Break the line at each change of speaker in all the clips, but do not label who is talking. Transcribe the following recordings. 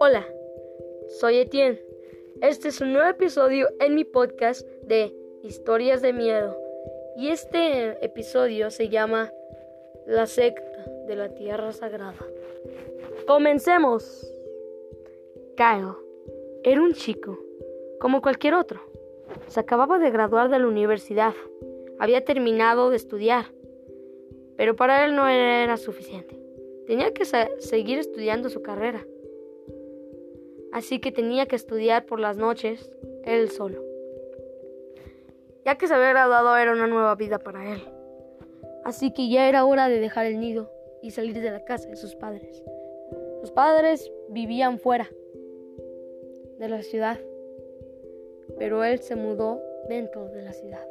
Hola, soy Etienne. Este es un nuevo episodio en mi podcast de Historias de Miedo. Y este episodio se llama La secta de la Tierra Sagrada. Comencemos. Kyle era un chico, como cualquier otro. Se acababa de graduar de la universidad. Había terminado de estudiar. Pero para él no era suficiente. Tenía que seguir estudiando su carrera. Así que tenía que estudiar por las noches él solo. Ya que se había graduado era una nueva vida para él. Así que ya era hora de dejar el nido y salir de la casa de sus padres. Sus padres vivían fuera de la ciudad, pero él se mudó dentro de la ciudad.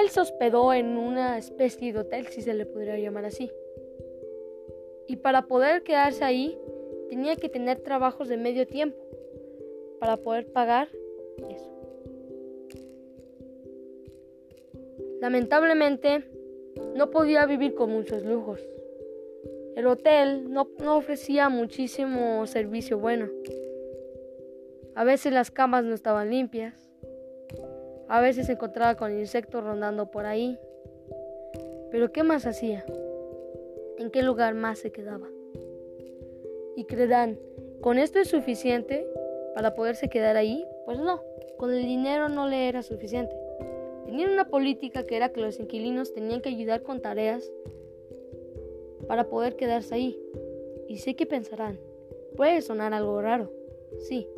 Él se hospedó en una especie de hotel, si se le podría llamar así. Y para poder quedarse ahí, tenía que tener trabajos de medio tiempo para poder pagar eso. Lamentablemente, no podía vivir con muchos lujos. El hotel no, ofrecía muchísimo servicio bueno. A veces las camas no estaban limpias. A veces se encontraba con insectos rondando por ahí. Pero ¿qué más hacía? ¿En qué lugar más se quedaba? Y creerán, ¿con esto es suficiente para poderse quedar ahí? Pues no, con el dinero no le era suficiente. Tenían una política que era que los inquilinos tenían que ayudar con tareas para poder quedarse ahí. Y sé que pensarán, puede sonar algo raro, sí,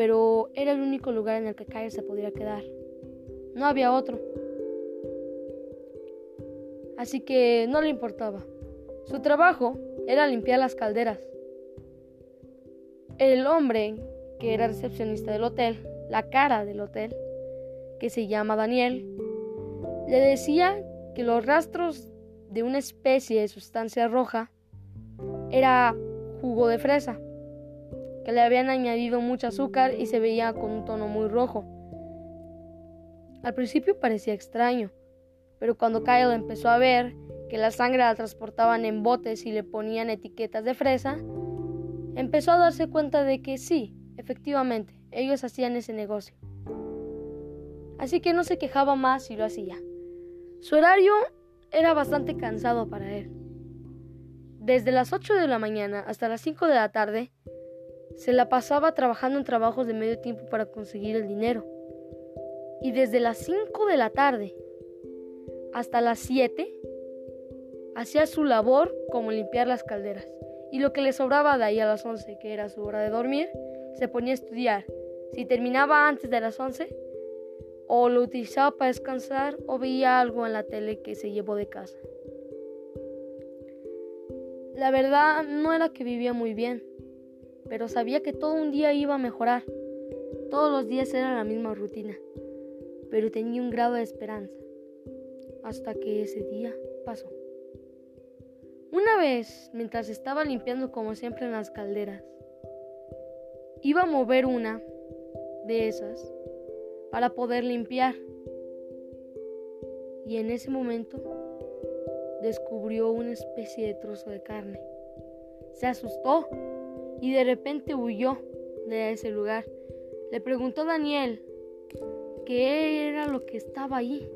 pero era el único lugar en el que Kyle se podría quedar. No había otro. Así que no le importaba. Su trabajo era limpiar las calderas. El hombre, que era recepcionista del hotel, la cara del hotel, que se llama Daniel, le decía que los rastros de una especie de sustancia roja era jugo de fresa, le habían añadido mucho azúcar y se veía con un tono muy rojo. Al principio parecía extraño, pero cuando Kyle empezó a ver que la sangre la transportaban en botes y le ponían etiquetas de fresa, empezó a darse cuenta de que sí, efectivamente, ellos hacían ese negocio. Así que no se quejaba más y lo hacía. Su horario era bastante cansado para él. Desde las 8 de la mañana hasta las 5 de la tarde, se la pasaba trabajando en trabajos de medio tiempo para conseguir el dinero. Y desde las 5 de la tarde hasta las 7, hacía su labor como limpiar las calderas. Y lo que le sobraba de ahí a las 11, que era su hora de dormir, se ponía a estudiar. Si terminaba antes de las 11, o lo utilizaba para descansar o veía algo en la tele que se llevó de casa. La verdad no era que vivía muy bien, pero sabía que todo un día iba a mejorar. Todos los días era la misma rutina, pero tenía un grado de esperanza, hasta que ese día pasó. Una vez, mientras estaba limpiando como siempre en las calderas, iba a mover una de esas para poder limpiar. Y en ese momento descubrió una especie de trozo de carne. Se asustó y de repente huyó de ese lugar. Le preguntó Daniel qué era lo que estaba ahí.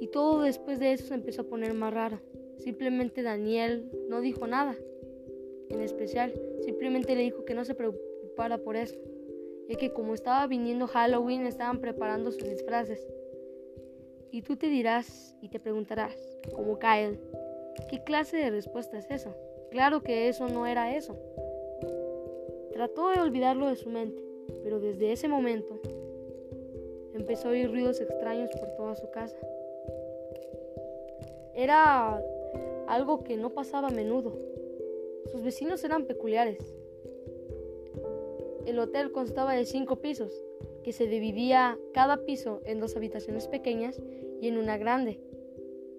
Y todo después de eso se empezó a poner más raro. Simplemente Daniel no dijo nada en especial. Simplemente le dijo que no se preocupara por eso ya que como estaba viniendo Halloween estaban preparando sus disfraces. Y tú te dirás y te preguntarás, como Kyle, ¿qué clase de respuesta es eso? Claro que eso no era eso. Trató de olvidarlo de su mente, pero desde ese momento empezó a oír ruidos extraños por toda su casa. Era algo que no pasaba a menudo. Sus vecinos eran peculiares el hotel constaba de cinco pisos, que se dividía cada piso en dos habitaciones pequeñas y en una grande.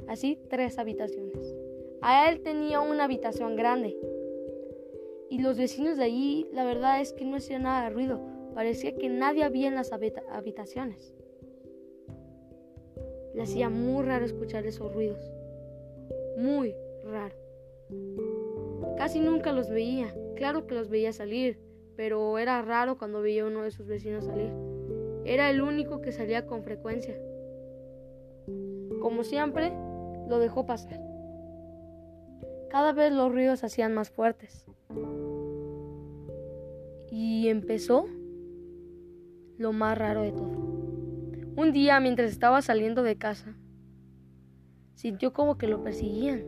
Así, tres habitaciones. A él tenía una habitación grande. Y los vecinos de allí, la verdad es que no hacían nada de ruido. Parecía que nadie había en las habitaciones. Le hacía muy raro escuchar esos ruidos. Muy raro. Casi nunca los veía. Claro que los veía salir, pero era raro cuando veía uno de sus vecinos salir. Era el único que salía con frecuencia. Como siempre, lo dejó pasar. Cada vez los ruidos se hacían más fuertes. Y empezó lo más raro de todo. Un día, mientras estaba saliendo de casa, sintió como que lo perseguían.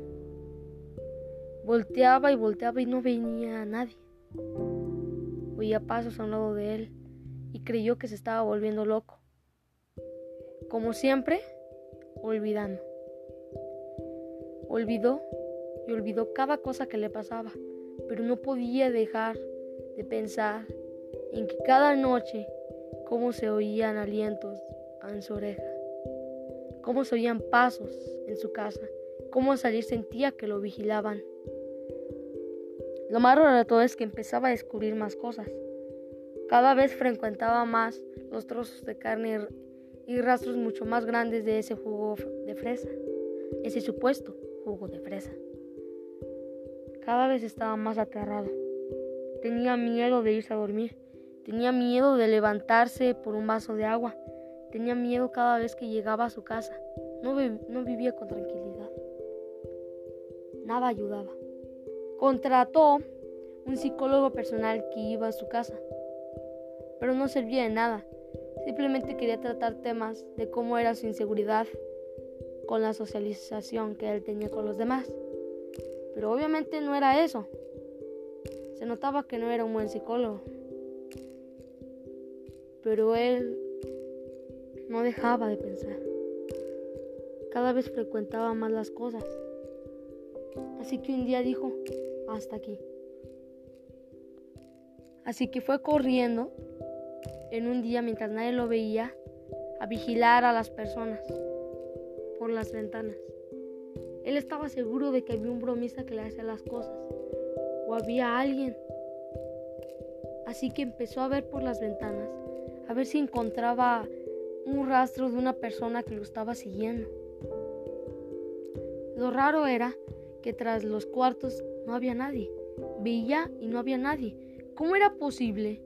Volteaba y volteaba y no venía a nadie. Oía pasos a un lado de él y creyó que se estaba volviendo loco. Como siempre, olvidando. Olvidó y olvidó cada cosa que le pasaba, pero no podía dejar de pensar en que cada noche cómo se oían alientos en su oreja, cómo se oían pasos en su casa, cómo al salir sentía que lo vigilaban. Lo más raro de todo es que empezaba a descubrir más cosas. Cada vez frecuentaba más los trozos de carne y rastros mucho más grandes de ese jugo de fresa, ese supuesto jugo de fresa. Cada vez estaba más aterrado. Tenía miedo de irse a dormir. Tenía miedo de levantarse por un vaso de agua. Tenía miedo cada vez que llegaba a su casa. No, vivía con tranquilidad. Nada ayudaba. Contrató un psicólogo personal que iba a su casa, pero no servía de nada. Simplemente quería tratar temas de cómo era su inseguridad con la socialización que él tenía con los demás. Pero obviamente no era eso. Se notaba que no era un buen psicólogo. Pero él no dejaba de pensar. Cada vez frecuentaba más las cosas. Así que un día dijo, hasta aquí. Así que fue corriendo en un día mientras nadie lo veía a vigilar a las personas por las ventanas. Él estaba seguro de que había un bromista que le hacía las cosas. O había alguien. Así que empezó a ver por las ventanas, a ver si encontraba un rastro de una persona que lo estaba siguiendo. Lo raro era que tras los cuartos no había nadie. Veía y no había nadie. ¿Cómo era posible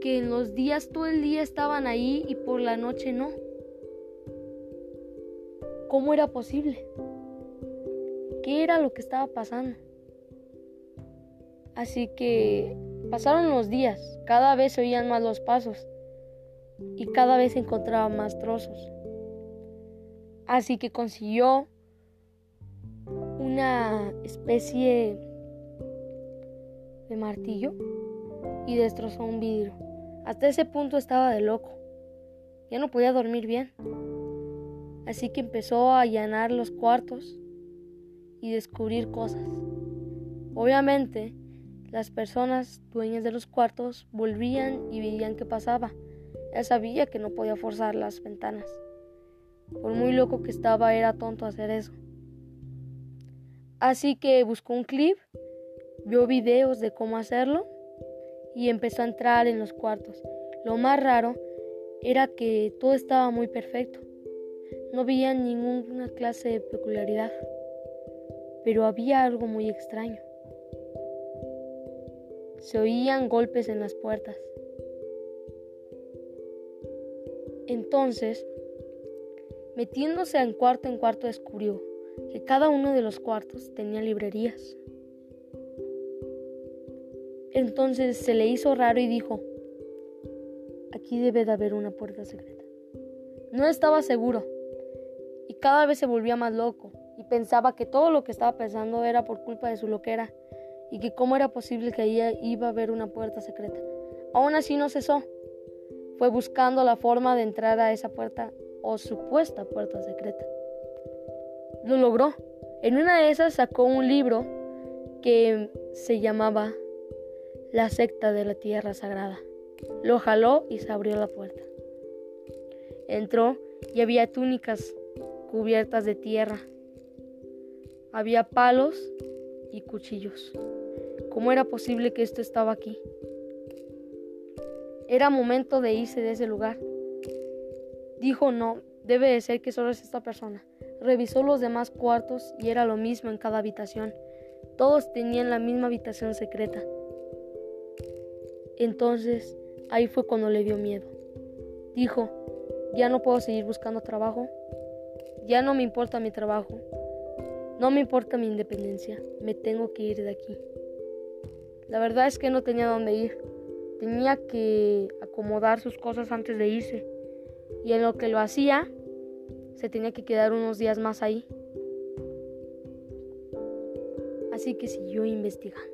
que en los días todo el día estaban ahí y por la noche no? ¿Cómo era posible? Era lo que estaba pasando. Así que pasaron los días, cada vez se oían más los pasos y cada vez encontraba más trozos. Así que consiguió una especie de martillo y destrozó un vidrio. Hasta ese punto estaba de loco. Ya no podía dormir bien. Así que empezó a allanar los cuartos y descubrir cosas. Obviamente, las personas dueñas de los cuartos volvían y veían qué pasaba. Él sabía que no podía forzar las ventanas. Por muy loco que estaba, era tonto hacer eso. Así que buscó un clip, vio videos de cómo hacerlo y empezó a entrar en los cuartos. Lo más raro era que todo estaba muy perfecto. No veía ninguna clase de peculiaridad pero había algo muy extraño. Se oían golpes en las puertas. Entonces, metiéndose en cuarto en cuarto, descubrió que cada uno de los cuartos tenía librerías. Entonces se le hizo raro y dijo, aquí debe de haber una puerta secreta. No estaba seguro y cada vez se volvía más loco y pensaba que todo lo que estaba pensando era por culpa de su loquera y que cómo era posible que ella iba a ver una puerta secreta. Aún así no cesó. Fue buscando la forma de entrar a esa puerta o supuesta puerta secreta. Lo logró. En una de esas sacó un libro que se llamaba La secta de la tierra sagrada. Lo jaló y se abrió la puerta. Entró y había túnicas cubiertas de tierra había palos y cuchillos. ¿Cómo era posible que esto estaba aquí? Era momento de irse de ese lugar. Dijo no, Debe de ser que solo es esta persona. Revisó los demás cuartos y era lo mismo en cada habitación. Todos tenían la misma habitación secreta. Entonces, ahí fue cuando le dio miedo. Dijo, ya no puedo seguir buscando trabajo. Ya no me importa mi trabajo. No me importa mi independencia. Me tengo que ir de aquí. La verdad es que no tenía dónde ir. Tenía que acomodar sus cosas antes de irse. Y en lo que lo hacía, se tenía que quedar unos días más ahí. Así que siguió investigando.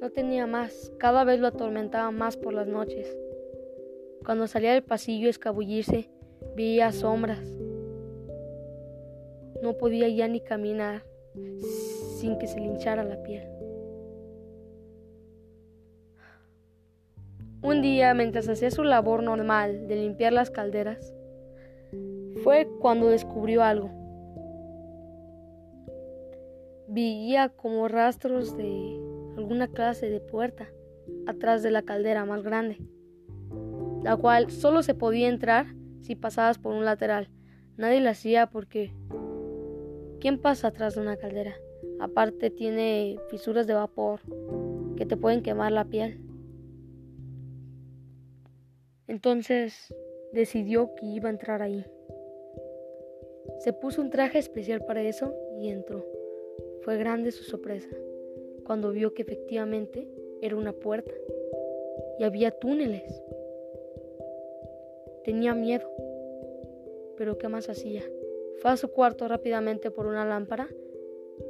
No tenía más, cada vez lo atormentaba más por las noches. Cuando salía del pasillo a escabullirse, veía sombras. No podía ya ni caminar sin que se le hinchara la piel. Un día, mientras hacía su labor normal de limpiar las calderas, fue cuando descubrió algo. Veía como rastros de alguna clase de puerta atrás de la caldera más grande, la cual solo se podía entrar si pasabas por un lateral. Nadie la hacía porque ¿quién pasa atrás de una caldera? Aparte tiene fisuras de vapor que te pueden quemar la piel. Entonces decidió que iba a entrar ahí. Se puso un traje especial para eso y entró. Fue grande su sorpresa cuando vio que efectivamente era una puerta y había túneles. Tenía miedo, pero ¿qué más hacía? Fue a su cuarto rápidamente por una lámpara,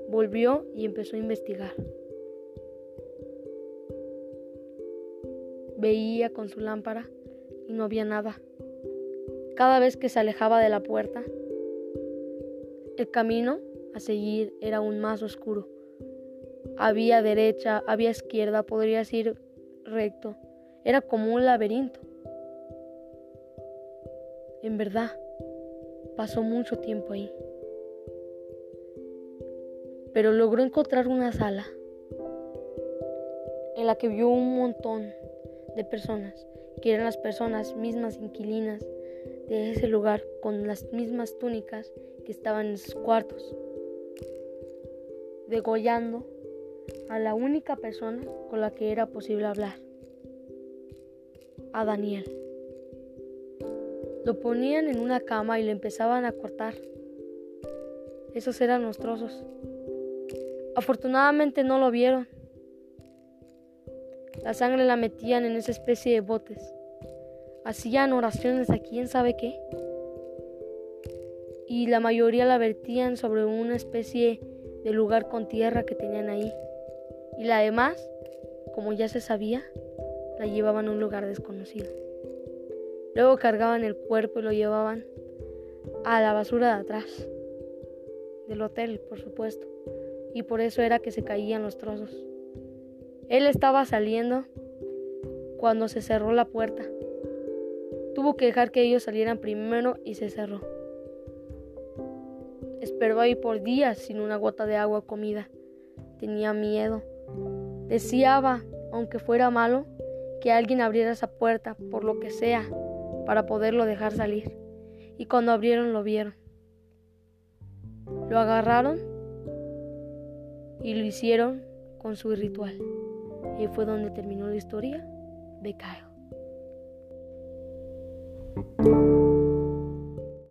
volvió y empezó a investigar. Veía con su lámpara y no había nada. Cada vez que se alejaba de la puerta, el camino a seguir era aún más oscuro. Había derecha, había izquierda, podrías ir recto. Era como un laberinto. En verdad, pasó mucho tiempo ahí. Pero logró encontrar una sala en la que vio un montón de personas, que eran las personas mismas inquilinas de ese lugar con las mismas túnicas que estaban en sus cuartos, degollando a la única persona con la que era posible hablar, a Daniel. Lo ponían en una cama y le empezaban a cortar. Esos eran los trozos. Afortunadamente no lo vieron. La sangre la metían en esa especie de botes. Hacían oraciones a quién sabe qué y la mayoría la vertían sobre una especie de lugar con tierra que tenían ahí. Y la demás, como ya se sabía, la llevaban a un lugar desconocido. Luego cargaban el cuerpo y lo llevaban a la basura de atrás del hotel, por supuesto. Y por eso era que se caían los trozos. Él estaba saliendo cuando se cerró la puerta. Tuvo que dejar que ellos salieran primero y se cerró. Esperó ahí por días sin una gota de agua o comida. Tenía miedo. Deseaba, aunque fuera malo, que alguien abriera esa puerta, por lo que sea, para poderlo dejar salir. Y cuando abrieron lo vieron. Lo agarraron y lo hicieron con su ritual. Y fue donde terminó la historia de Kyle.